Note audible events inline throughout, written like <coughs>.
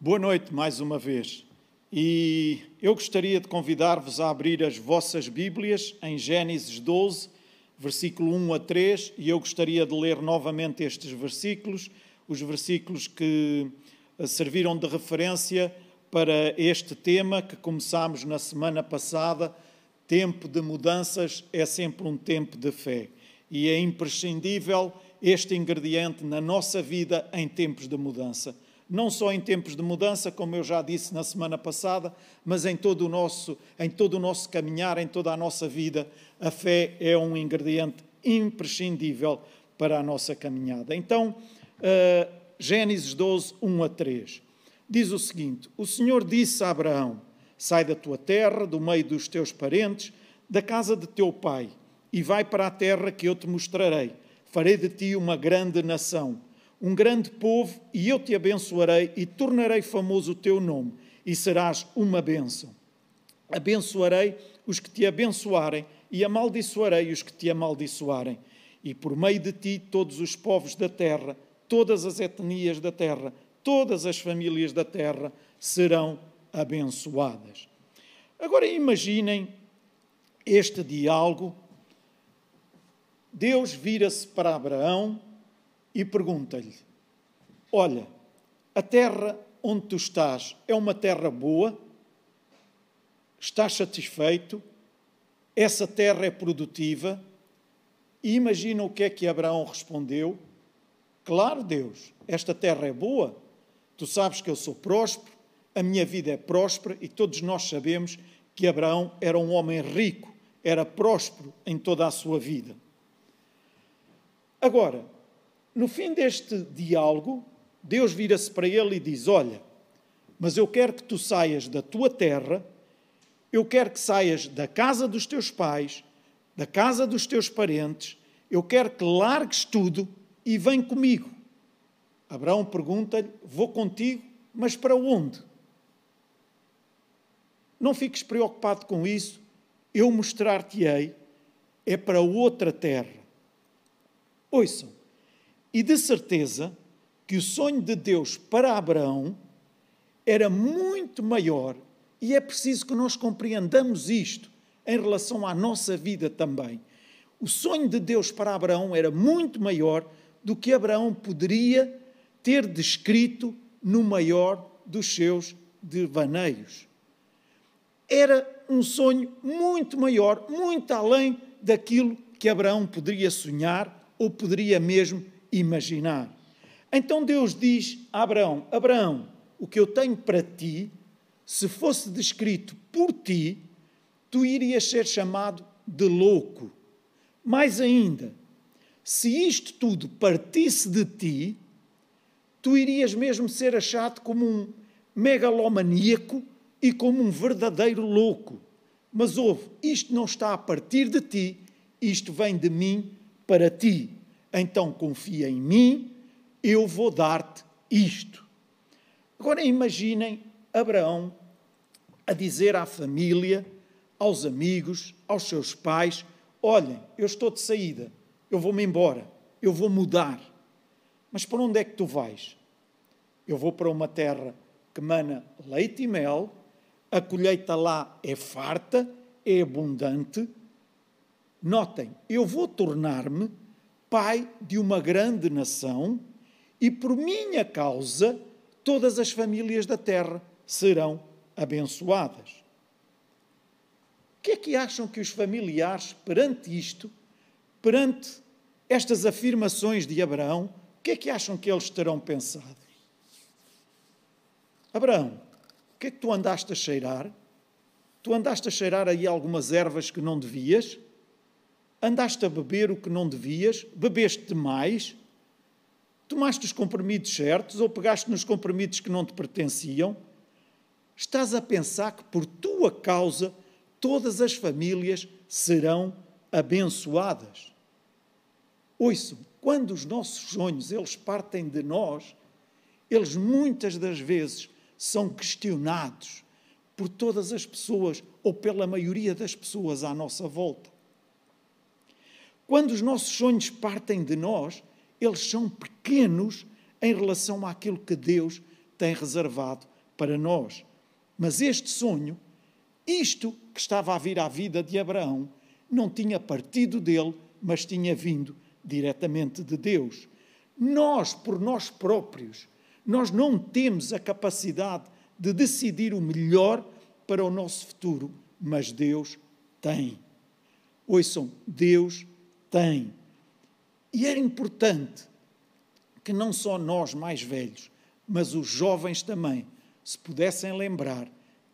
Boa noite mais uma vez. E eu gostaria de convidar-vos a abrir as vossas Bíblias em Gênesis 12, versículo 1 a 3, e eu gostaria de ler novamente estes versículos, os versículos que eh, serviram de referência para este tema que começámos na semana passada. Tempo de mudanças é sempre um tempo de fé. E é imprescindível este ingrediente na nossa vida em tempos de mudança não só em tempos de mudança, como eu já disse na semana passada, mas em todo o nosso, em todo o nosso caminhar, em toda a nossa vida, a fé é um ingrediente imprescindível para a nossa caminhada. Então, uh, Gênesis 12, 1 a 3, diz o seguinte: O Senhor disse a Abraão: Sai da tua terra, do meio dos teus parentes, da casa de teu pai, e vai para a terra que eu te mostrarei. Farei de ti uma grande nação um grande povo, e eu te abençoarei e tornarei famoso o teu nome, e serás uma bênção. Abençoarei os que te abençoarem, e amaldiçoarei os que te amaldiçoarem. E por meio de ti, todos os povos da terra, todas as etnias da terra, todas as famílias da terra serão abençoadas. Agora imaginem este diálogo. Deus vira-se para Abraão e pergunta-lhe: Olha, a terra onde tu estás é uma terra boa? Estás satisfeito? Essa terra é produtiva? E imagina o que é que Abraão respondeu: Claro, Deus, esta terra é boa. Tu sabes que eu sou próspero, a minha vida é próspera e todos nós sabemos que Abraão era um homem rico, era próspero em toda a sua vida. Agora, no fim deste diálogo, Deus vira-se para ele e diz: Olha, mas eu quero que tu saias da tua terra, eu quero que saias da casa dos teus pais, da casa dos teus parentes, eu quero que largues tudo e vem comigo. Abraão pergunta-lhe: Vou contigo, mas para onde? Não fiques preocupado com isso, eu mostrar-te-ei, é para outra terra. Ouçam, e de certeza que o sonho de Deus para Abraão era muito maior, e é preciso que nós compreendamos isto em relação à nossa vida também. O sonho de Deus para Abraão era muito maior do que Abraão poderia ter descrito no maior dos seus devaneios. Era um sonho muito maior, muito além daquilo que Abraão poderia sonhar ou poderia mesmo imaginar. Então Deus diz a Abraão: Abraão, o que eu tenho para ti, se fosse descrito por ti, tu irias ser chamado de louco. Mais ainda, se isto tudo partisse de ti, tu irias mesmo ser achado como um megalomaníaco e como um verdadeiro louco. Mas ouve, isto não está a partir de ti, isto vem de mim para ti então confia em mim, eu vou dar-te isto. Agora imaginem Abraão a dizer à família, aos amigos, aos seus pais: Olhem, eu estou de saída, eu vou-me embora, eu vou mudar. Mas para onde é que tu vais? Eu vou para uma terra que mana leite e mel, a colheita lá é farta, é abundante. Notem, eu vou tornar-me pai de uma grande nação, e por minha causa todas as famílias da terra serão abençoadas. O que é que acham que os familiares, perante isto, perante estas afirmações de Abraão, o que é que acham que eles terão pensado? Abraão, o que é que tu andaste a cheirar? Tu andaste a cheirar aí algumas ervas que não devias? Andaste a beber o que não devias? Bebeste demais? Tomaste os comprimidos certos ou pegaste nos comprimidos que não te pertenciam? Estás a pensar que por tua causa todas as famílias serão abençoadas. Ouçam, quando os nossos sonhos eles partem de nós, eles muitas das vezes são questionados por todas as pessoas ou pela maioria das pessoas à nossa volta. Quando os nossos sonhos partem de nós, eles são pequenos em relação àquilo que Deus tem reservado para nós. Mas este sonho, isto que estava a vir à vida de Abraão, não tinha partido dele, mas tinha vindo diretamente de Deus. Nós, por nós próprios, nós não temos a capacidade de decidir o melhor para o nosso futuro, mas Deus tem. Ouçam, Deus tem. E era importante que não só nós mais velhos, mas os jovens também se pudessem lembrar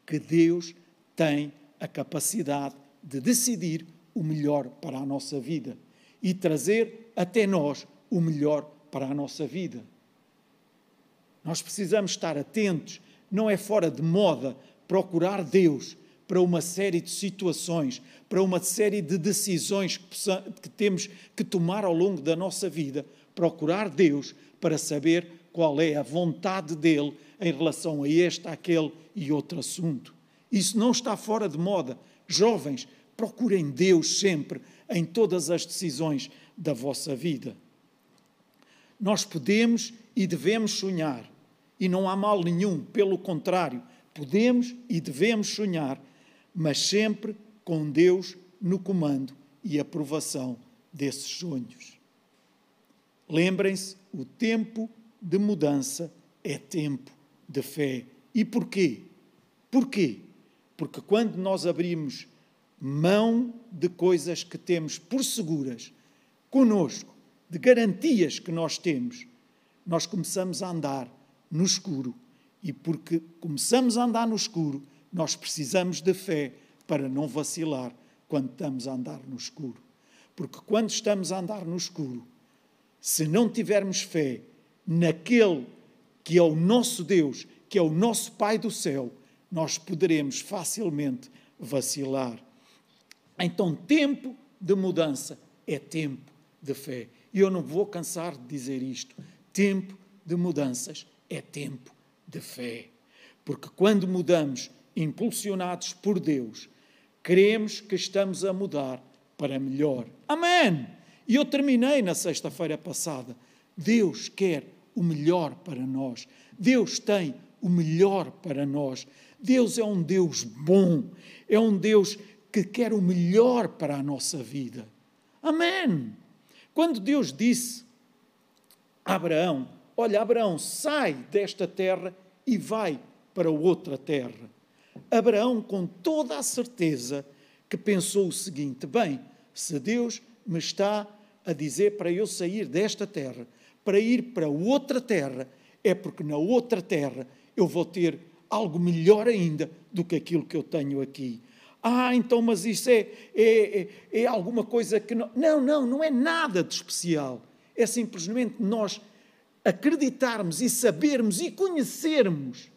que Deus tem a capacidade de decidir o melhor para a nossa vida e trazer até nós o melhor para a nossa vida. Nós precisamos estar atentos, não é fora de moda procurar Deus para uma série de situações, para uma série de decisões que, temos que tomar ao longo da nossa vida, procurar Deus para saber qual é a vontade dele em relação a este, aquele e outro assunto. Isso não está fora de moda. Jovens, procurem Deus sempre em todas as decisões da vossa vida. Nós podemos e devemos sonhar, e não há mal nenhum, pelo contrário, podemos e devemos sonhar, mas sempre com Deus no comando e aprovação desses sonhos. Lembrem-se, o tempo de mudança é tempo de fé. E porquê? Porquê? Porque quando nós abrimos mão de coisas que temos por seguras conosco, de garantias que nós temos, nós começamos a andar no escuro. E porque começamos a andar no escuro, nós precisamos de fé para não vacilar quando estamos a andar no escuro. Porque quando estamos a andar no escuro, se não tivermos fé naquele que é o nosso Deus, que é o nosso Pai do céu, nós poderemos facilmente vacilar. Então, tempo de mudança é tempo de fé. E eu não vou cansar de dizer isto. Tempo de mudanças é tempo de fé. Porque quando mudamos, impulsionados por Deus, cremos que estamos a mudar para melhor. Amém! E eu terminei na sexta-feira passada. Deus quer o melhor para nós. Deus tem o melhor para nós. Deus é um Deus bom, é um Deus que quer o melhor para a nossa vida. Amém. Quando Deus disse a Abraão: Olha, Abraão, sai desta terra e vai para outra terra. Abraão, com toda a certeza, que pensou o seguinte: bem, se Deus me está a dizer para eu sair desta terra, para ir para outra terra, é porque na outra terra eu vou ter algo melhor ainda do que aquilo que eu tenho aqui. Ah, então, mas isso é, é, é, é alguma coisa que não. Não, não, não é nada de especial. É simplesmente nós acreditarmos e sabermos e conhecermos.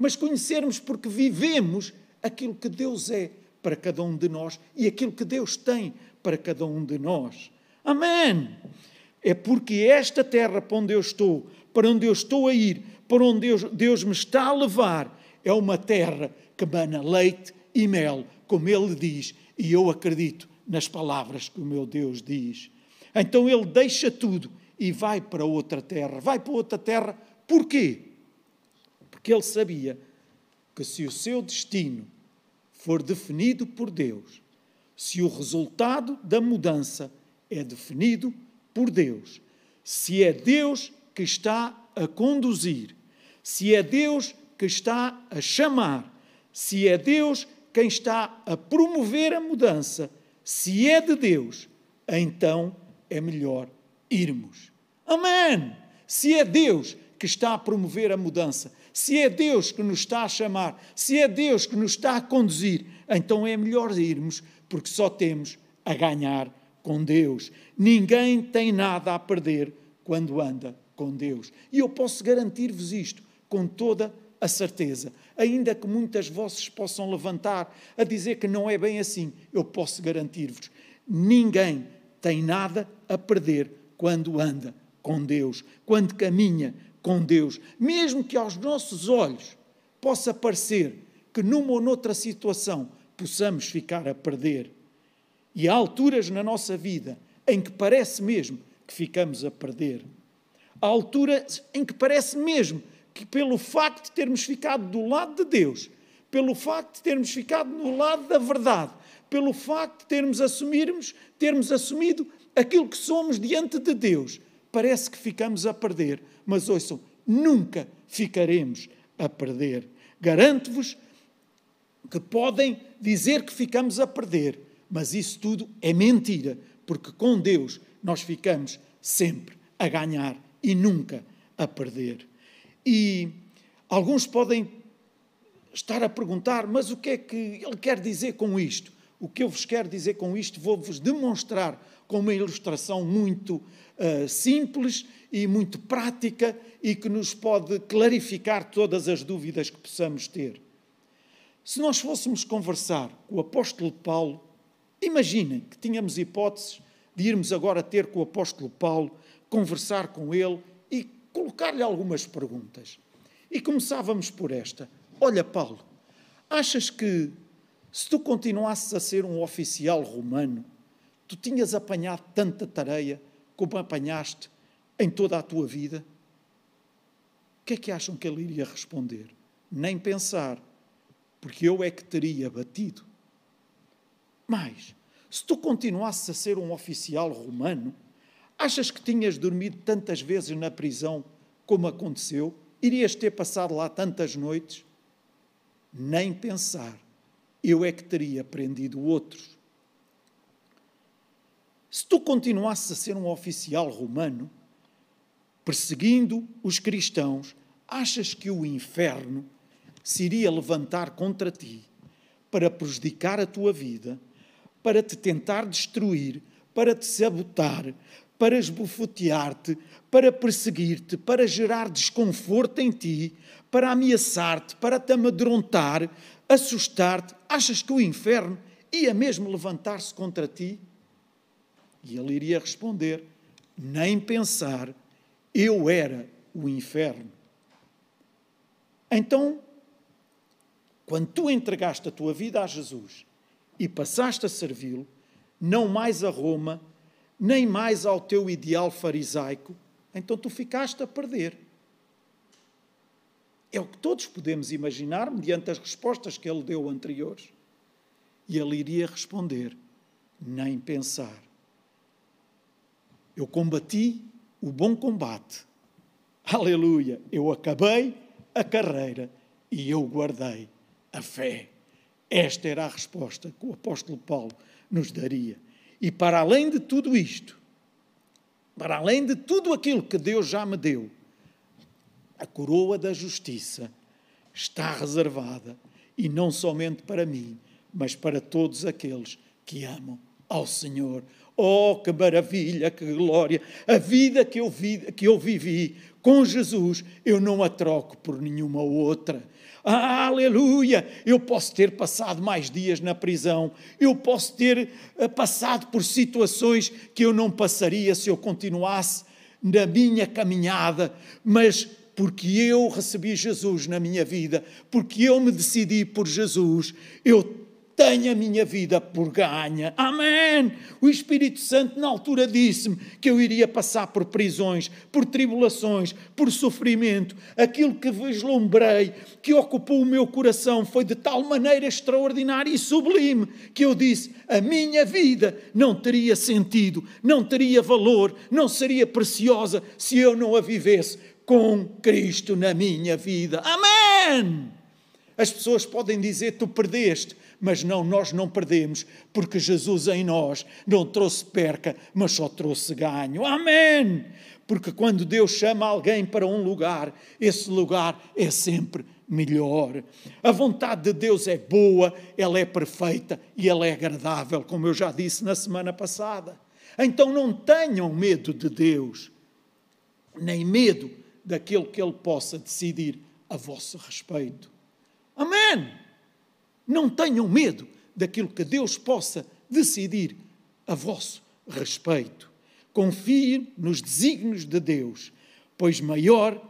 Mas conhecermos porque vivemos aquilo que Deus é para cada um de nós e aquilo que Deus tem para cada um de nós. Amém! É porque esta terra para onde eu estou, para onde eu estou a ir, para onde Deus, Deus me está a levar, é uma terra que mana leite e mel, como Ele diz, e eu acredito nas palavras que o meu Deus diz. Então ele deixa tudo e vai para outra terra. Vai para outra terra, porquê? Porque ele sabia que se o seu destino for definido por Deus, se o resultado da mudança é definido por Deus, se é Deus que está a conduzir, se é Deus que está a chamar, se é Deus quem está a promover a mudança, se é de Deus, então é melhor irmos. Amém! Se é Deus que está a promover a mudança, se é Deus que nos está a chamar, se é Deus que nos está a conduzir, então é melhor irmos, porque só temos a ganhar com Deus. Ninguém tem nada a perder quando anda com Deus. E eu posso garantir-vos isto com toda a certeza. Ainda que muitas vozes possam levantar a dizer que não é bem assim, eu posso garantir-vos: ninguém tem nada a perder quando anda com Deus, quando caminha com Deus, mesmo que aos nossos olhos possa parecer que numa ou noutra situação possamos ficar a perder. E há alturas na nossa vida em que parece mesmo que ficamos a perder. Há alturas em que parece mesmo que pelo facto de termos ficado do lado de Deus, pelo facto de termos ficado no lado da verdade, pelo facto de termos, assumirmos, termos assumido aquilo que somos diante de Deus, parece que ficamos a perder. Mas ouçam, nunca ficaremos a perder. Garanto-vos que podem dizer que ficamos a perder, mas isso tudo é mentira, porque com Deus nós ficamos sempre a ganhar e nunca a perder. E alguns podem estar a perguntar, mas o que é que ele quer dizer com isto? O que eu vos quero dizer com isto, vou-vos demonstrar com uma ilustração muito uh, simples e muito prática e que nos pode clarificar todas as dúvidas que possamos ter. Se nós fôssemos conversar com o apóstolo Paulo, imaginem que tínhamos hipóteses de irmos agora ter com o apóstolo Paulo, conversar com ele e colocar-lhe algumas perguntas. E começávamos por esta: Olha, Paulo, achas que se tu continuasses a ser um oficial romano, tu tinhas apanhado tanta tareia como apanhaste em toda a tua vida? O que é que acham que ele iria responder? Nem pensar, porque eu é que teria batido. Mas, se tu continuasses a ser um oficial romano, achas que tinhas dormido tantas vezes na prisão como aconteceu? Irias ter passado lá tantas noites? Nem pensar, eu é que teria prendido outros. Se tu continuasses a ser um oficial romano, perseguindo os cristãos, achas que o inferno se iria levantar contra ti para prejudicar a tua vida, para te tentar destruir, para te sabotar, para esbofetear-te, para perseguir-te, para gerar desconforto em ti, para ameaçar-te, para te amedrontar, assustar-te? Achas que o inferno ia mesmo levantar-se contra ti? E ele iria responder: Nem pensar, eu era o inferno. Então, quando tu entregaste a tua vida a Jesus e passaste a servi-lo, não mais a Roma, nem mais ao teu ideal farisaico, então tu ficaste a perder. É o que todos podemos imaginar mediante as respostas que ele deu anteriores. E ele iria responder: nem pensar. Eu combati o bom combate. Aleluia! Eu acabei a carreira e eu guardei a fé. Esta era a resposta que o apóstolo Paulo nos daria. E para além de tudo isto, para além de tudo aquilo que Deus já me deu, a coroa da justiça está reservada e não somente para mim, mas para todos aqueles que amam ao Senhor. Oh, que maravilha, que glória! A vida que eu, vi, que eu vivi com Jesus, eu não a troco por nenhuma outra. Ah, aleluia! Eu posso ter passado mais dias na prisão, eu posso ter eh, passado por situações que eu não passaria se eu continuasse na minha caminhada, mas porque eu recebi Jesus na minha vida, porque eu me decidi por Jesus, eu tenho a minha vida por ganha. Amém! O Espírito Santo, na altura, disse-me que eu iria passar por prisões, por tribulações, por sofrimento. Aquilo que vislumbrei, que ocupou o meu coração, foi de tal maneira extraordinária e sublime que eu disse: a minha vida não teria sentido, não teria valor, não seria preciosa se eu não a vivesse com Cristo na minha vida. Amém! As pessoas podem dizer: tu perdeste mas não, nós não perdemos, porque Jesus em nós não trouxe perca, mas só trouxe ganho. Amém! Porque quando Deus chama alguém para um lugar, esse lugar é sempre melhor. A vontade de Deus é boa, ela é perfeita e ela é agradável, como eu já disse na semana passada. Então não tenham medo de Deus, nem medo daquilo que Ele possa decidir a vosso respeito. Amém! Não tenham medo daquilo que Deus possa decidir a vosso respeito. Confiem nos desígnios de Deus, pois maior,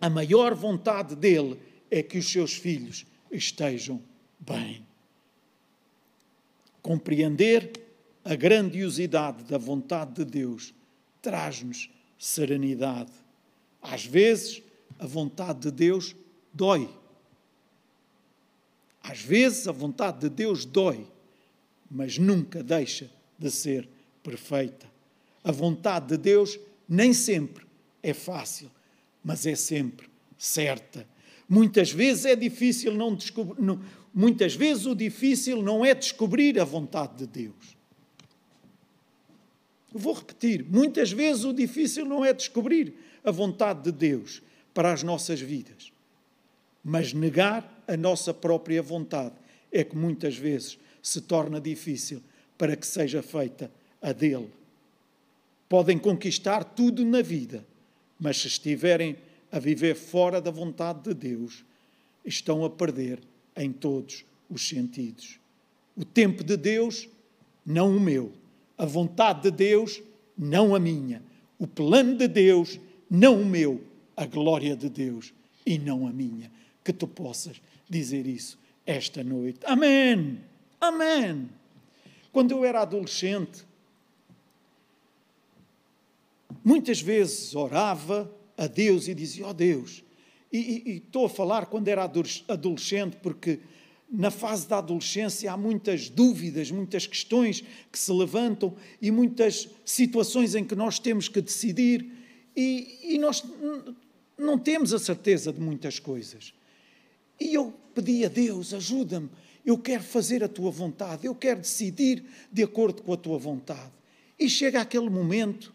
a maior vontade dele é que os seus filhos estejam bem. Compreender a grandiosidade da vontade de Deus traz-nos serenidade. Às vezes, a vontade de Deus dói. Às vezes a vontade de Deus dói, mas nunca deixa de ser perfeita. A vontade de Deus nem sempre é fácil, mas é sempre certa. Muitas vezes é difícil não descobrir, muitas vezes o difícil não é descobrir a vontade de Deus. Vou repetir, muitas vezes o difícil não é descobrir a vontade de Deus para as nossas vidas, mas negar a nossa própria vontade é que muitas vezes se torna difícil para que seja feita a dele. Podem conquistar tudo na vida, mas se estiverem a viver fora da vontade de Deus, estão a perder em todos os sentidos. O tempo de Deus, não o meu. A vontade de Deus, não a minha. O plano de Deus, não o meu. A glória de Deus e não a minha. Que tu possas dizer isso esta noite. Amém. Amém. Quando eu era adolescente, muitas vezes orava a Deus e dizia: Ó oh Deus, e, e estou a falar quando era adolescente, porque na fase da adolescência há muitas dúvidas, muitas questões que se levantam e muitas situações em que nós temos que decidir e, e nós não temos a certeza de muitas coisas. E eu pedi a Deus, ajuda-me, eu quero fazer a tua vontade, eu quero decidir de acordo com a tua vontade. E chega aquele momento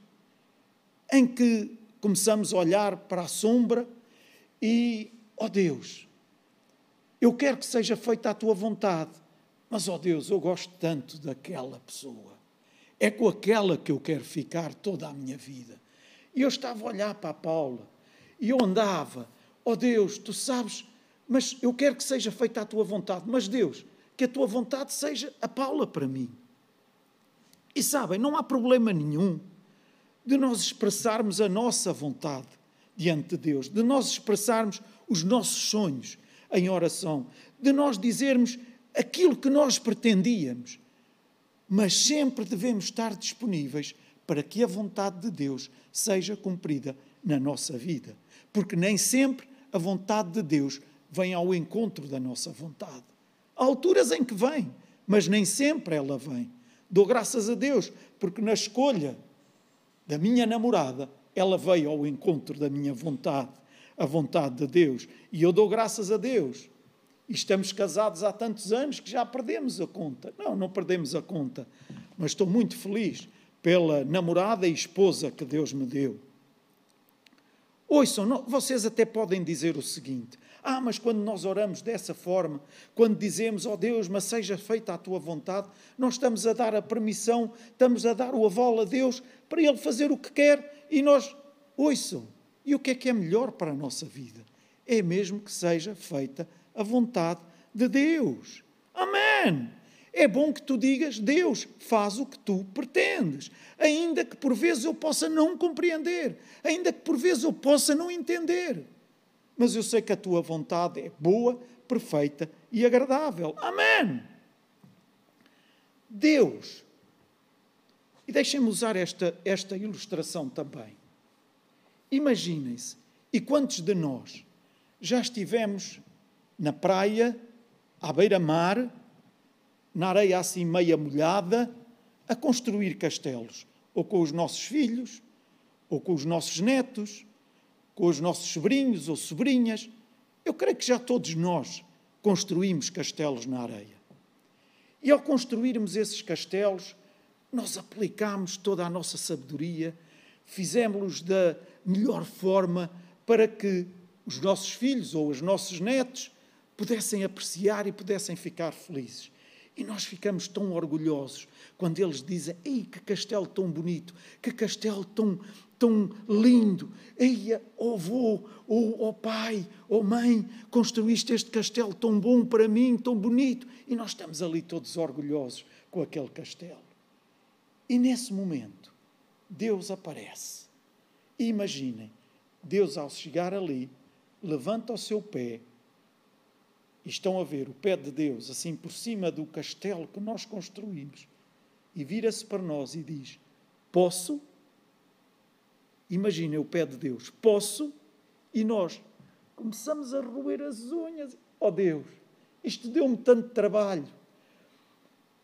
em que começamos a olhar para a sombra e, ó oh Deus, eu quero que seja feita a tua vontade, mas, ó oh Deus, eu gosto tanto daquela pessoa. É com aquela que eu quero ficar toda a minha vida. E eu estava a olhar para a Paula e eu andava, ó oh Deus, tu sabes, mas eu quero que seja feita a tua vontade, mas Deus, que a tua vontade seja a Paula para mim. E sabem, não há problema nenhum de nós expressarmos a nossa vontade diante de Deus, de nós expressarmos os nossos sonhos em oração, de nós dizermos aquilo que nós pretendíamos. Mas sempre devemos estar disponíveis para que a vontade de Deus seja cumprida na nossa vida. Porque nem sempre a vontade de Deus vem ao encontro da nossa vontade. Há alturas em que vem, mas nem sempre ela vem. Dou graças a Deus, porque na escolha da minha namorada, ela veio ao encontro da minha vontade, a vontade de Deus. E eu dou graças a Deus. E estamos casados há tantos anos que já perdemos a conta. Não, não perdemos a conta. Mas estou muito feliz pela namorada e esposa que Deus me deu. Ouçam, não, vocês até podem dizer o seguinte: ah, mas quando nós oramos dessa forma, quando dizemos, ó oh Deus, mas seja feita a tua vontade, nós estamos a dar a permissão, estamos a dar o aval a Deus para Ele fazer o que quer e nós, ouçam, e o que é que é melhor para a nossa vida? É mesmo que seja feita a vontade de Deus. Amém! É bom que tu digas, Deus faz o que tu pretendes, ainda que por vezes eu possa não compreender, ainda que por vezes eu possa não entender mas eu sei que a tua vontade é boa, perfeita e agradável. Amém. Deus. E deixem-me usar esta, esta ilustração também. Imaginem-se, e quantos de nós já estivemos na praia, à beira-mar, na areia assim meia molhada, a construir castelos, ou com os nossos filhos, ou com os nossos netos, com os nossos sobrinhos ou sobrinhas. Eu creio que já todos nós construímos castelos na areia. E ao construirmos esses castelos, nós aplicámos toda a nossa sabedoria, fizemos-los da melhor forma para que os nossos filhos ou os nossos netos pudessem apreciar e pudessem ficar felizes. E nós ficamos tão orgulhosos quando eles dizem: Ei, que castelo tão bonito, que castelo tão, tão lindo. Eia, oh avô, oh pai, oh mãe, construíste este castelo tão bom para mim, tão bonito. E nós estamos ali todos orgulhosos com aquele castelo. E nesse momento, Deus aparece. E imaginem, Deus ao chegar ali, levanta o seu pé, e estão a ver o pé de Deus assim por cima do castelo que nós construímos, e vira-se para nós e diz: Posso? Imaginem o pé de Deus, posso, e nós, começamos a roer as unhas. Oh Deus, isto deu-me tanto trabalho.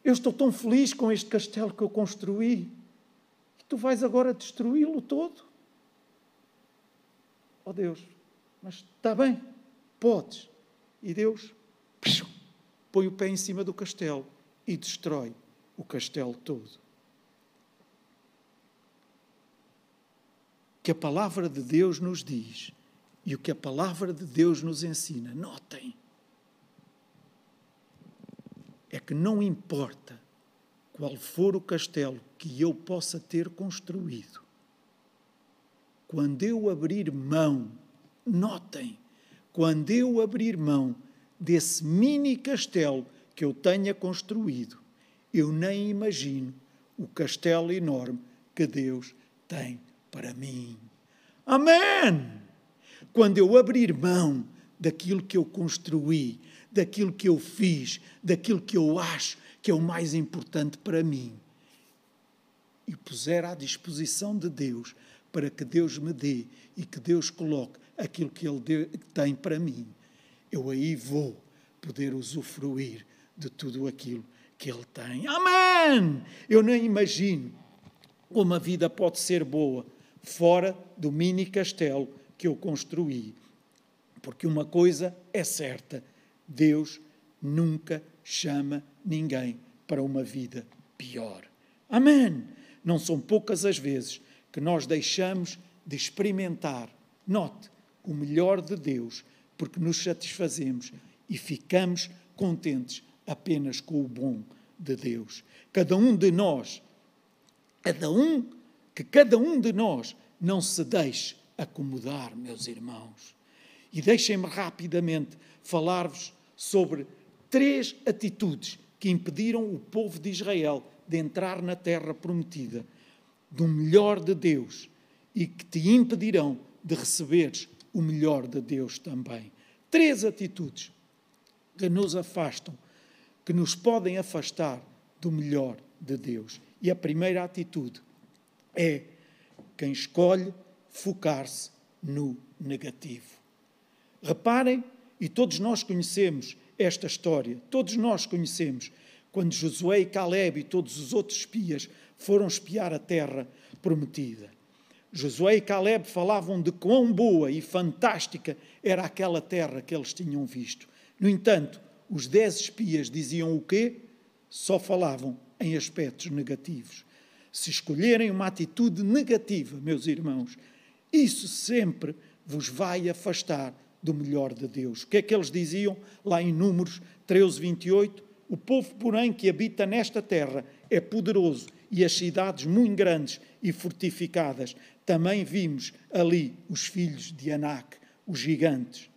Eu estou tão feliz com este castelo que eu construí. E tu vais agora destruí-lo todo? Oh Deus, mas está bem, podes. E Deus põe o pé em cima do castelo e destrói o castelo todo. que a palavra de Deus nos diz e o que a palavra de Deus nos ensina, notem, é que não importa qual for o castelo que eu possa ter construído, quando eu abrir mão, notem, quando eu abrir mão desse mini castelo que eu tenha construído, eu nem imagino o castelo enorme que Deus tem para mim. Amém! Quando eu abrir mão daquilo que eu construí, daquilo que eu fiz, daquilo que eu acho que é o mais importante para mim, e puser à disposição de Deus para que Deus me dê e que Deus coloque aquilo que Ele tem para mim, eu aí vou poder usufruir de tudo aquilo que Ele tem. Amém! Eu nem imagino como a vida pode ser boa fora do mini castelo que eu construí. Porque uma coisa é certa: Deus nunca chama ninguém para uma vida pior. Amém! Não são poucas as vezes que nós deixamos de experimentar, note, o melhor de Deus, porque nos satisfazemos e ficamos contentes apenas com o bom de Deus. Cada um de nós, cada um que cada um de nós não se deixe acomodar, meus irmãos. E deixem-me rapidamente falar-vos sobre três atitudes que impediram o povo de Israel de entrar na terra prometida, do melhor de Deus, e que te impedirão de receberes o melhor de Deus também. Três atitudes que nos afastam, que nos podem afastar do melhor de Deus. E a primeira atitude é quem escolhe focar-se no negativo. Reparem, e todos nós conhecemos esta história, todos nós conhecemos, quando Josué e Caleb e todos os outros espias foram espiar a terra prometida. Josué e Caleb falavam de quão boa e fantástica era aquela terra que eles tinham visto. No entanto, os dez espias diziam o quê? Só falavam em aspectos negativos se escolherem uma atitude negativa, meus irmãos, isso sempre vos vai afastar do melhor de Deus. O que é que eles diziam lá em Números 13, 28? O povo, porém, que habita nesta terra é poderoso e as cidades muito grandes e fortificadas. Também vimos ali os filhos de Anak, os gigantes.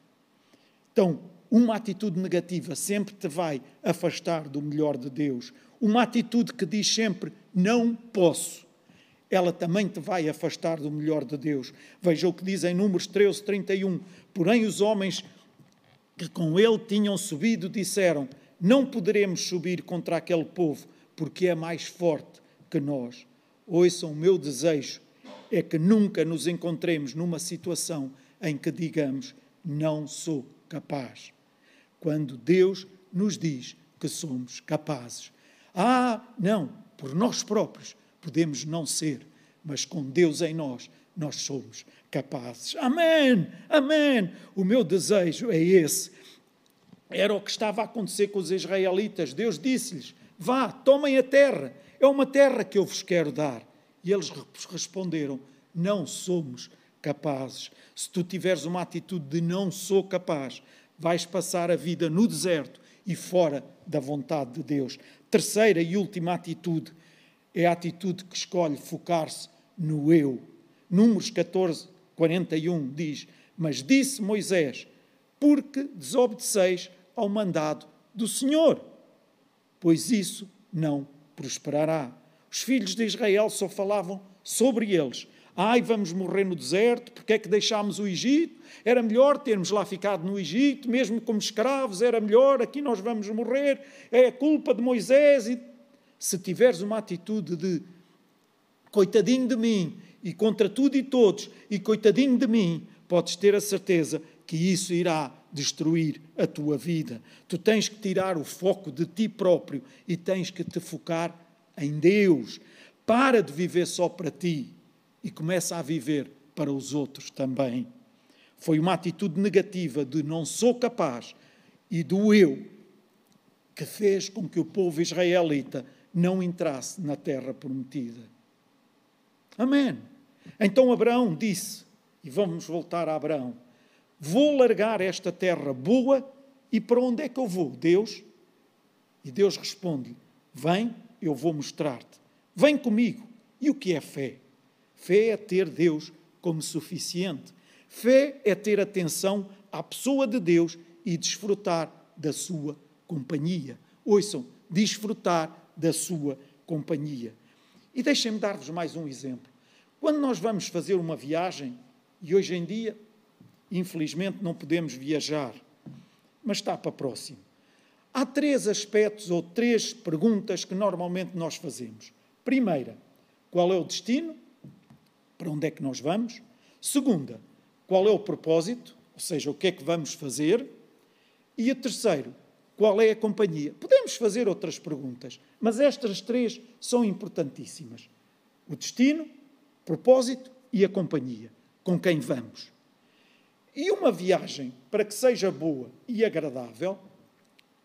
Então, uma atitude negativa sempre te vai afastar do melhor de Deus. Uma atitude que diz sempre não posso, ela também te vai afastar do melhor de Deus. Veja o que diz em Números 13, 31. Porém, os homens que com ele tinham subido disseram: Não poderemos subir contra aquele povo, porque é mais forte que nós. Ouçam, o meu desejo é que nunca nos encontremos numa situação em que digamos: Não sou capaz. Quando Deus nos diz que somos capazes. Ah, não, por nós próprios podemos não ser, mas com Deus em nós, nós somos capazes. Amém, amém. O meu desejo é esse. Era o que estava a acontecer com os israelitas. Deus disse-lhes: Vá, tomem a terra, é uma terra que eu vos quero dar. E eles responderam: Não somos capazes. Se tu tiveres uma atitude de não sou capaz, vais passar a vida no deserto e fora da vontade de Deus. Terceira e última atitude é a atitude que escolhe focar-se no eu. Números 14, 41 diz: Mas disse Moisés, porque desobedeceis ao mandado do Senhor, pois isso não prosperará. Os filhos de Israel só falavam sobre eles. Ai, vamos morrer no deserto, porque é que deixámos o Egito? Era melhor termos lá ficado no Egito, mesmo como escravos, era melhor, aqui nós vamos morrer, é a culpa de Moisés. E se tiveres uma atitude de coitadinho de mim, e contra tudo e todos, e coitadinho de mim, podes ter a certeza que isso irá destruir a tua vida. Tu tens que tirar o foco de ti próprio e tens que te focar em Deus. Para de viver só para ti e começa a viver para os outros também. Foi uma atitude negativa de não sou capaz e do eu que fez com que o povo israelita não entrasse na terra prometida. Amém. Então Abraão disse, e vamos voltar a Abraão: Vou largar esta terra boa e para onde é que eu vou? Deus? E Deus responde: Vem, eu vou mostrar-te. Vem comigo. E o que é fé? Fé é ter Deus como suficiente. Fé é ter atenção à pessoa de Deus e desfrutar da sua companhia. Ouçam, desfrutar da sua companhia. E deixem-me dar-vos mais um exemplo. Quando nós vamos fazer uma viagem, e hoje em dia, infelizmente, não podemos viajar, mas está para próximo. Há três aspectos ou três perguntas que normalmente nós fazemos. Primeira, qual é o destino? Para onde é que nós vamos? Segunda, qual é o propósito? Ou seja, o que é que vamos fazer? E a terceiro, qual é a companhia? Podemos fazer outras perguntas, mas estas três são importantíssimas: o destino, propósito e a companhia. Com quem vamos? E uma viagem, para que seja boa e agradável,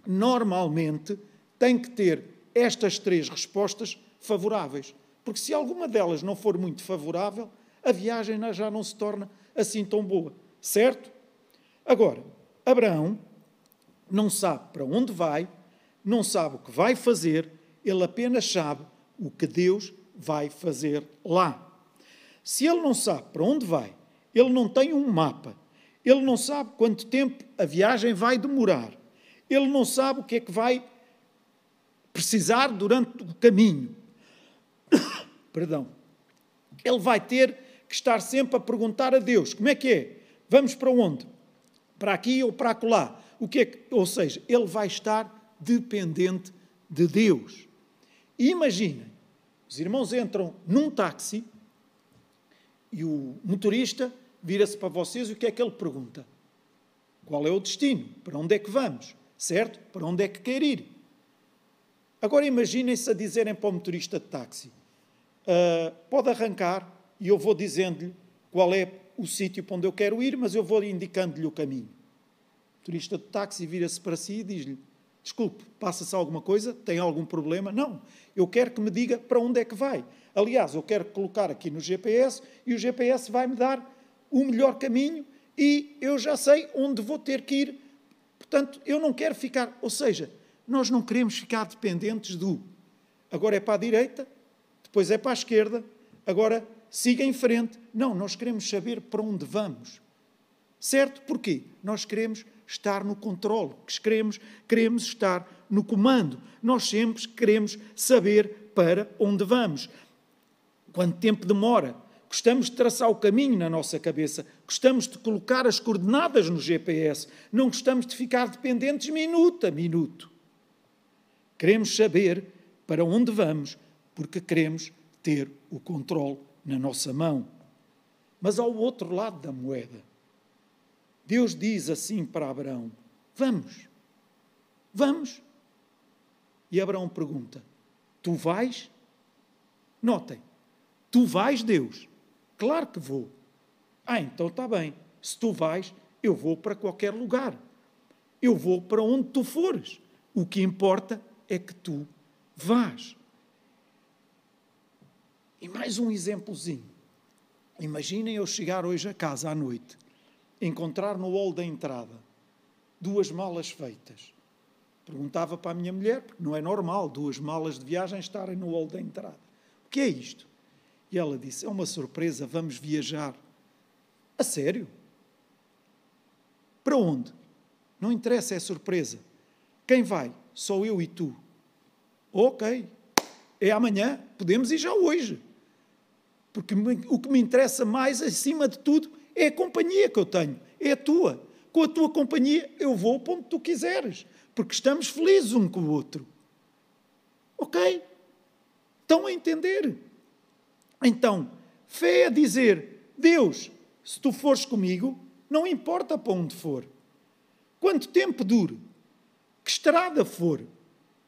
normalmente tem que ter estas três respostas favoráveis. Porque se alguma delas não for muito favorável, a viagem já não se torna assim tão boa. Certo? Agora, Abraão não sabe para onde vai, não sabe o que vai fazer, ele apenas sabe o que Deus vai fazer lá. Se ele não sabe para onde vai, ele não tem um mapa, ele não sabe quanto tempo a viagem vai demorar, ele não sabe o que é que vai precisar durante o caminho. <coughs> Perdão. Ele vai ter que estar sempre a perguntar a Deus: como é que é? Vamos para onde? Para aqui ou para acolá? O que é que, ou seja, ele vai estar dependente de Deus. Imaginem, os irmãos entram num táxi e o motorista vira-se para vocês e o que é que ele pergunta? Qual é o destino? Para onde é que vamos? Certo? Para onde é que quer ir? Agora imaginem-se a dizerem para o motorista de táxi: uh, pode arrancar e eu vou dizendo-lhe qual é o sítio para onde eu quero ir, mas eu vou indicando-lhe o caminho. O turista de táxi vira-se para si e diz-lhe: Desculpe, passa-se alguma coisa? Tem algum problema? Não. Eu quero que me diga para onde é que vai. Aliás, eu quero colocar aqui no GPS e o GPS vai me dar o melhor caminho e eu já sei onde vou ter que ir. Portanto, eu não quero ficar. Ou seja, nós não queremos ficar dependentes do. Agora é para a direita, depois é para a esquerda, agora siga em frente. Não, nós queremos saber para onde vamos. Certo? Porquê? Nós queremos estar no controle, queremos, queremos estar no comando. Nós sempre queremos saber para onde vamos. Quanto tempo demora? Gostamos de traçar o caminho na nossa cabeça, gostamos de colocar as coordenadas no GPS, não gostamos de ficar dependentes minuto a minuto. Queremos saber para onde vamos, porque queremos ter o controle na nossa mão. Mas ao outro lado da moeda, Deus diz assim para Abraão: Vamos, vamos. E Abraão pergunta: Tu vais? Notem, tu vais, Deus? Claro que vou. Ah, então está bem. Se tu vais, eu vou para qualquer lugar. Eu vou para onde tu fores. O que importa é que tu vás. E mais um exemplozinho. Imaginem eu chegar hoje a casa à noite encontrar no hall da entrada duas malas feitas. Perguntava para a minha mulher, porque não é normal duas malas de viagem estarem no hall da entrada. O que é isto? E ela disse: É uma surpresa, vamos viajar. A sério? Para onde? Não interessa, é surpresa. Quem vai? Sou eu e tu. Ok, é amanhã, podemos ir já hoje. Porque o que me interessa mais, acima de tudo, é a companhia que eu tenho, é a tua. Com a tua companhia eu vou para onde tu quiseres, porque estamos felizes um com o outro. Ok? Estão a entender? Então, fé é dizer: Deus, se tu fores comigo, não importa para onde for, quanto tempo dure, que estrada for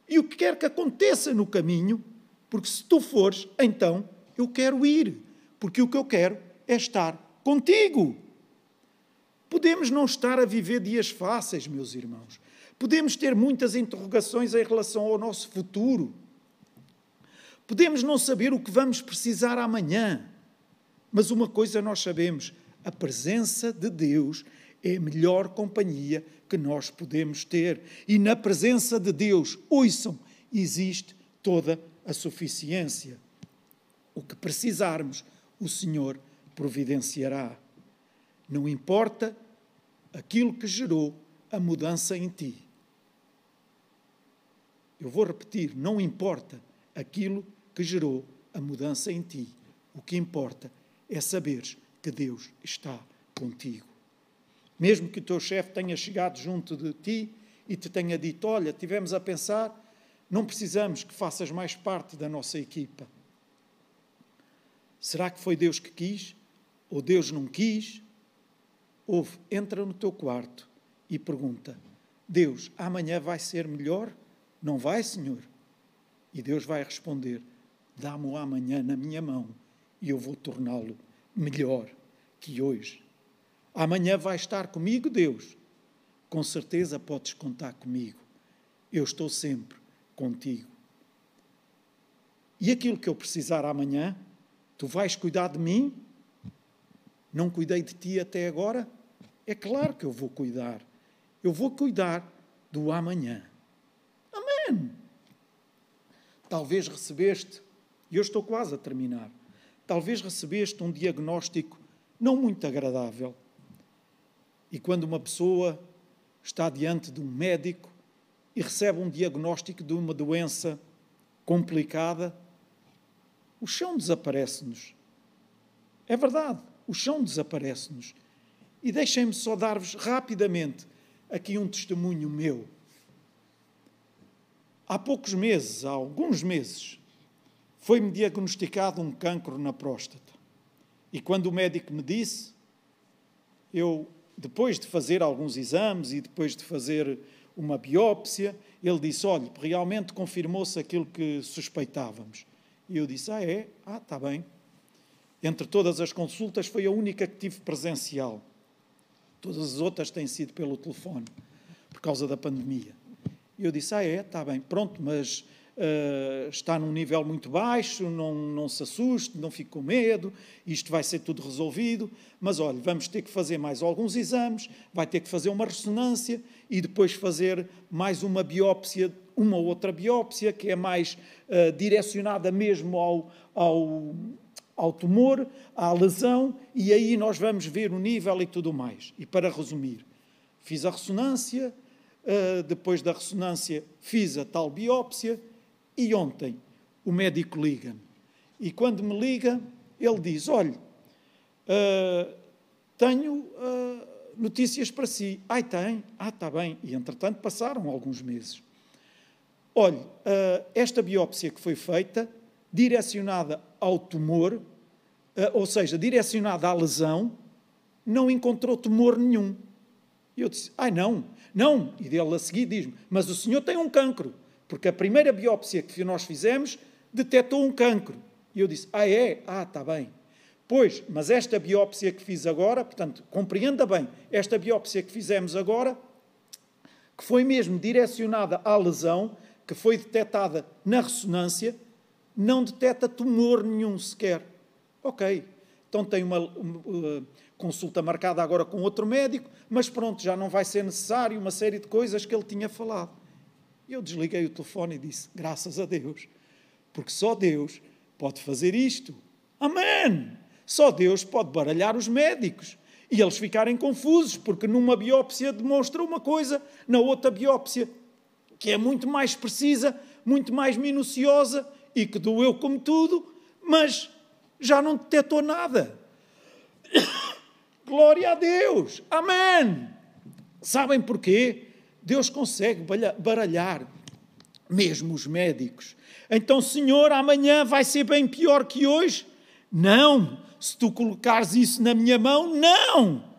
e o que quer que aconteça no caminho, porque se tu fores, então eu quero ir, porque o que eu quero é estar contigo. Podemos não estar a viver dias fáceis, meus irmãos. Podemos ter muitas interrogações em relação ao nosso futuro. Podemos não saber o que vamos precisar amanhã. Mas uma coisa nós sabemos: a presença de Deus é a melhor companhia que nós podemos ter. E na presença de Deus, ouçam, existe toda a suficiência. O que precisarmos, o Senhor providenciará. Não importa aquilo que gerou a mudança em ti. Eu vou repetir: não importa aquilo que gerou a mudança em ti. O que importa é saberes que Deus está contigo. Mesmo que o teu chefe tenha chegado junto de ti e te tenha dito: Olha, tivemos a pensar, não precisamos que faças mais parte da nossa equipa. Será que foi Deus que quis? Ou Deus não quis? Ouve, entra no teu quarto e pergunta: Deus, amanhã vai ser melhor? Não vai, Senhor? E Deus vai responder: Dá-me amanhã na minha mão e eu vou torná-lo melhor que hoje. Amanhã vai estar comigo, Deus. Com certeza podes contar comigo. Eu estou sempre contigo. E aquilo que eu precisar amanhã, tu vais cuidar de mim? Não cuidei de ti até agora? É claro que eu vou cuidar. Eu vou cuidar do amanhã. Amém. Talvez recebeste, e eu estou quase a terminar, talvez recebeste um diagnóstico não muito agradável. E quando uma pessoa está diante de um médico e recebe um diagnóstico de uma doença complicada, o chão desaparece-nos. É verdade, o chão desaparece-nos. E deixem-me só dar-vos rapidamente aqui um testemunho meu. Há poucos meses, há alguns meses, foi-me diagnosticado um cancro na próstata. E quando o médico me disse, eu, depois de fazer alguns exames e depois de fazer uma biópsia, ele disse: Olha, realmente confirmou-se aquilo que suspeitávamos. E eu disse: Ah, é? Ah, está bem. Entre todas as consultas, foi a única que tive presencial. Todas as outras têm sido pelo telefone, por causa da pandemia. E eu disse: Ah, é? Está bem. Pronto, mas Uh, está num nível muito baixo, não, não se assuste, não fique com medo, isto vai ser tudo resolvido, mas olha, vamos ter que fazer mais alguns exames, vai ter que fazer uma ressonância e depois fazer mais uma biópsia, uma outra biópsia, que é mais uh, direcionada mesmo ao, ao, ao tumor, à lesão, e aí nós vamos ver o nível e tudo mais. E para resumir, fiz a ressonância, depois da ressonância fiz a tal biópsia, e ontem o médico liga-me. E quando me liga, ele diz: Olha, uh, tenho uh, notícias para si. Ai, tem? Ah, está bem. E entretanto passaram alguns meses. Olha, uh, esta biópsia que foi feita, direcionada ao tumor, ou seja, direcionada à lesão, não encontrou tumor nenhum. E eu disse: Ai, não, não. E dele a seguir diz-me: Mas o senhor tem um cancro. Porque a primeira biópsia que nós fizemos detectou um cancro. E eu disse: Ah, é? Ah, está bem. Pois, mas esta biópsia que fiz agora, portanto, compreenda bem, esta biópsia que fizemos agora, que foi mesmo direcionada à lesão, que foi detectada na ressonância, não detecta tumor nenhum sequer. Ok, então tem uma, consulta marcada agora com outro médico, mas pronto, já não vai ser necessário uma série de coisas que ele tinha falado. Eu desliguei o telefone e disse: Graças a Deus, porque só Deus pode fazer isto. Amém! Só Deus pode baralhar os médicos e eles ficarem confusos, porque numa biópsia demonstra uma coisa, na outra biópsia, que é muito mais precisa, muito mais minuciosa e que doeu como tudo, mas já não detectou nada. Glória a Deus! Amém! Sabem porquê? Deus consegue baralhar mesmo os médicos. Então, Senhor, amanhã vai ser bem pior que hoje? Não. Se tu colocares isso na minha mão, não.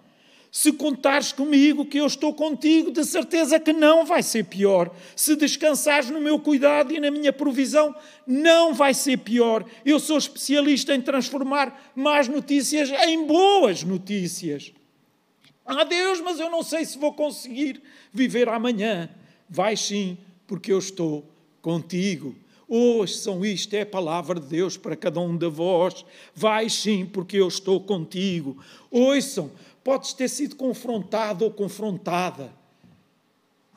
Se contares comigo, que eu estou contigo, de certeza que não vai ser pior. Se descansares no meu cuidado e na minha provisão, não vai ser pior. Eu sou especialista em transformar más notícias em boas notícias. Ah, Deus, mas eu não sei se vou conseguir viver amanhã. Vai sim, porque eu estou contigo. Ouçam isto, é a palavra de Deus para cada um de vós. Vai sim, porque eu estou contigo. Ouçam, podes ter sido confrontado ou confrontada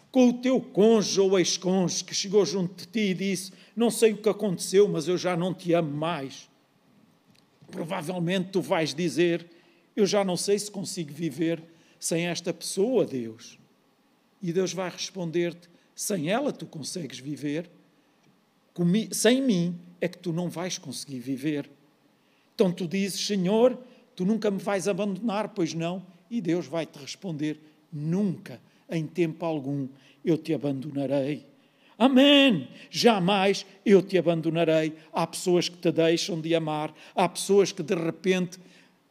com o teu cônjuge ou ex-cônjuge que chegou junto de ti e disse: Não sei o que aconteceu, mas eu já não te amo mais. Provavelmente tu vais dizer: Eu já não sei se consigo viver sem esta pessoa, Deus. E Deus vai responder-te: Sem ela tu consegues viver, sem mim é que tu não vais conseguir viver. Então tu dizes: Senhor, Tu nunca me vais abandonar, pois não? E Deus vai te responder: Nunca, em tempo algum, eu te abandonarei. Amém! Jamais eu te abandonarei. Há pessoas que te deixam de amar, há pessoas que de repente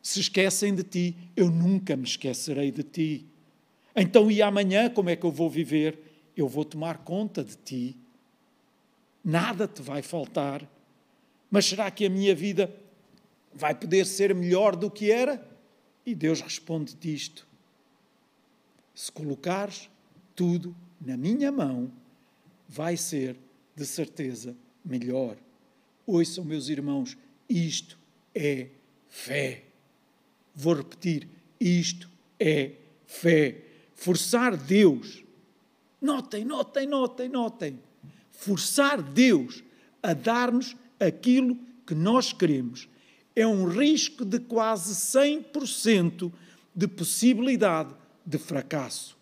se esquecem de ti. Eu nunca me esquecerei de ti. Então, e amanhã, como é que eu vou viver? Eu vou tomar conta de ti. Nada te vai faltar. Mas será que a minha vida vai poder ser melhor do que era? E Deus responde disto: se colocares tudo na minha mão, vai ser de certeza melhor. Ouçam, meus irmãos, isto é fé. Vou repetir: isto é fé. Forçar Deus, notem, notem, notem, notem. Forçar Deus a dar-nos aquilo que nós queremos é um risco de quase 100% de possibilidade de fracasso,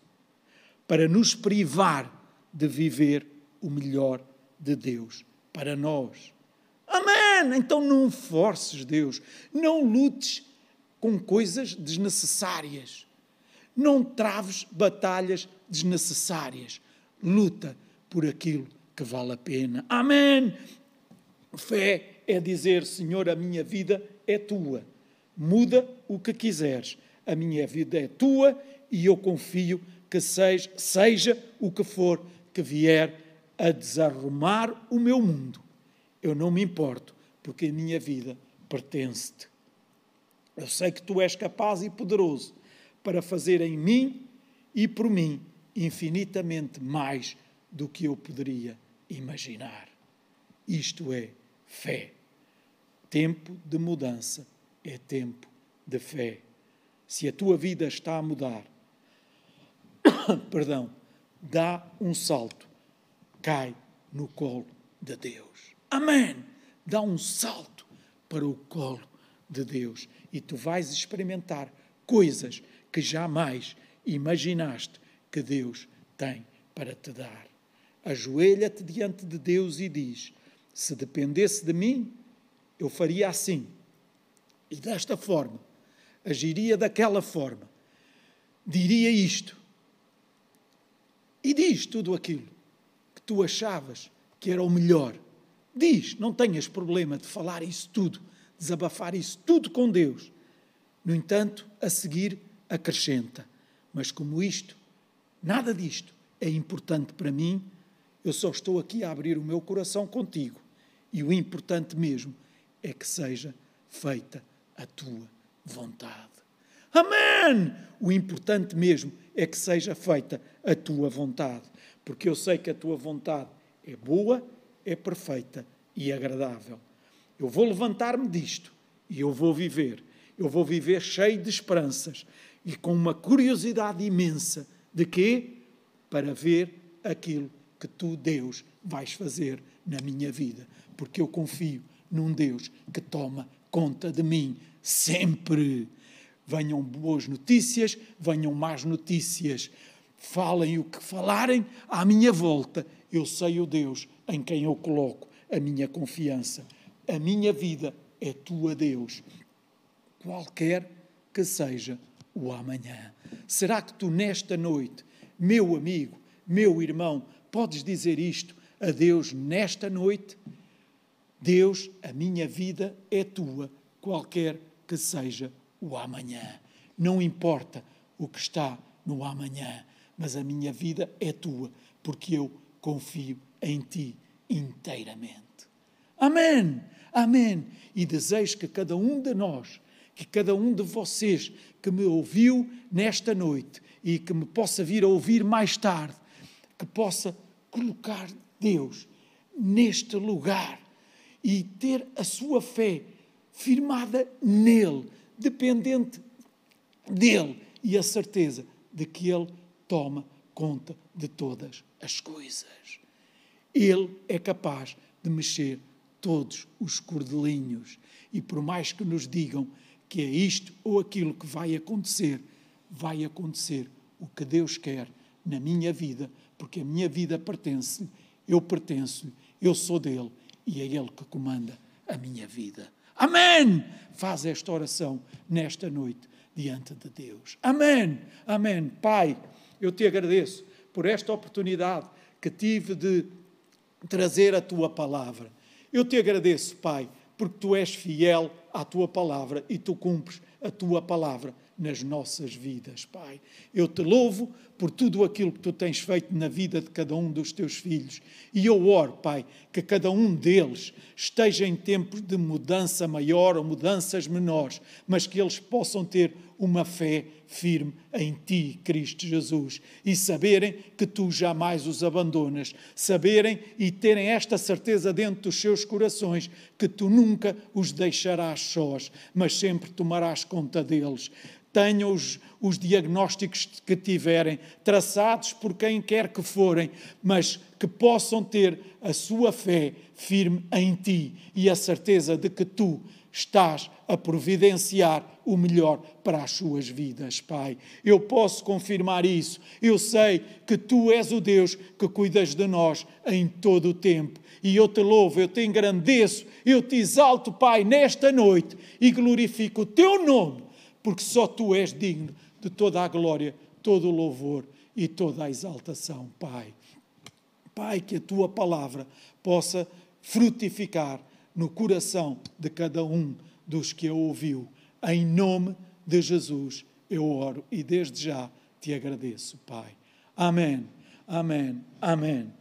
para nos privar de viver o melhor de Deus para nós. Amém! Então não forces Deus, não lutes com coisas desnecessárias, não traves batalhas desnecessárias, luta por aquilo que vale a pena. Amém! Fé é dizer: Senhor, a minha vida é tua. Muda o que quiseres. A minha vida é tua e eu confio que seja, seja o que for que vier a desarrumar o meu mundo. Eu não me importo, porque a minha vida pertence-te. Eu sei que tu és capaz e poderoso para fazer em mim e por mim infinitamente mais do que eu poderia imaginar. Isto é fé. Tempo de mudança é tempo de fé. Se a tua vida está a mudar, <coughs> perdão, dá um salto, cai no colo de Deus. Amém! Dá um salto para o colo de Deus e tu vais experimentar coisas que jamais imaginaste que Deus tem para te dar. Ajoelha-te diante de Deus e diz: Se dependesse de mim, eu faria assim. E desta forma, agiria daquela forma, diria isto. E diz tudo aquilo que tu achavas que era o melhor. Diz, não tenhas problema de falar isso tudo, desabafar isso tudo com Deus. No entanto, a seguir acrescenta: Mas como isto, nada disto é importante para mim, eu só estou aqui a abrir o meu coração contigo. E o importante mesmo é que seja feita a tua vontade. Amém! O importante mesmo é que seja feita a tua vontade, porque eu sei que a tua vontade é boa, é perfeita e agradável. Eu vou levantar-me disto e eu vou viver. Eu vou viver cheio de esperanças e com uma curiosidade imensa de quê? Para ver aquilo que tu, Deus, vais fazer na minha vida, porque eu confio num Deus que toma conta de mim sempre. Venham boas notícias, venham más notícias. Falem o que falarem à minha volta. Eu sei o Deus em quem eu coloco a minha confiança. A minha vida é tua, Deus. Qualquer que seja o amanhã. Será que tu, nesta noite, meu amigo, meu irmão, podes dizer isto a Deus nesta noite? Deus, a minha vida é tua, qualquer que seja o amanhã. Não importa o que está no amanhã, mas a minha vida é tua, porque eu confio em ti inteiramente. Amém, amém. E desejo que cada um de nós, que cada um de vocês que me ouviu nesta noite e que me possa vir a ouvir mais tarde, que possa colocar Deus neste lugar e ter a sua fé firmada nele, dependente dele e a certeza de que ele toma conta de todas as coisas. Ele é capaz de mexer todos os cordelinhos e por mais que nos digam que é isto ou aquilo que vai acontecer, vai acontecer o que Deus quer na minha vida, porque a minha vida pertence-lhe, eu pertenço-lhe, eu sou dele e é ele que comanda a minha vida. Amém! Faz esta oração nesta noite diante de Deus. Amém! Amém. Pai, eu te agradeço por esta oportunidade que tive de trazer a tua palavra. Eu te agradeço, Pai, porque tu és fiel à tua palavra e tu cumpres a tua palavra nas nossas vidas, Pai. Eu te louvo por tudo aquilo que tu tens feito na vida de cada um dos teus filhos. E eu oro, Pai, que cada um deles esteja em tempos de mudança maior ou mudanças menores, mas que eles possam ter uma fé firme em ti, Cristo Jesus, e saberem que tu jamais os abandonas, saberem e terem esta certeza dentro dos seus corações que tu nunca os deixarás sós, mas sempre tomarás conta deles. Tenham os, os diagnósticos que tiverem, traçados por quem quer que forem, mas que possam ter a sua fé firme em ti e a certeza de que tu estás a providenciar o melhor para as suas vidas, Pai. Eu posso confirmar isso. Eu sei que tu és o Deus que cuidas de nós em todo o tempo. E eu te louvo, eu te engrandeço, eu te exalto, Pai, nesta noite e glorifico o teu nome porque só tu és digno de toda a glória, todo o louvor e toda a exaltação, Pai. Pai, que a tua palavra possa frutificar no coração de cada um dos que a ouviu. Em nome de Jesus eu oro e desde já te agradeço, Pai. Amém, amém, amém.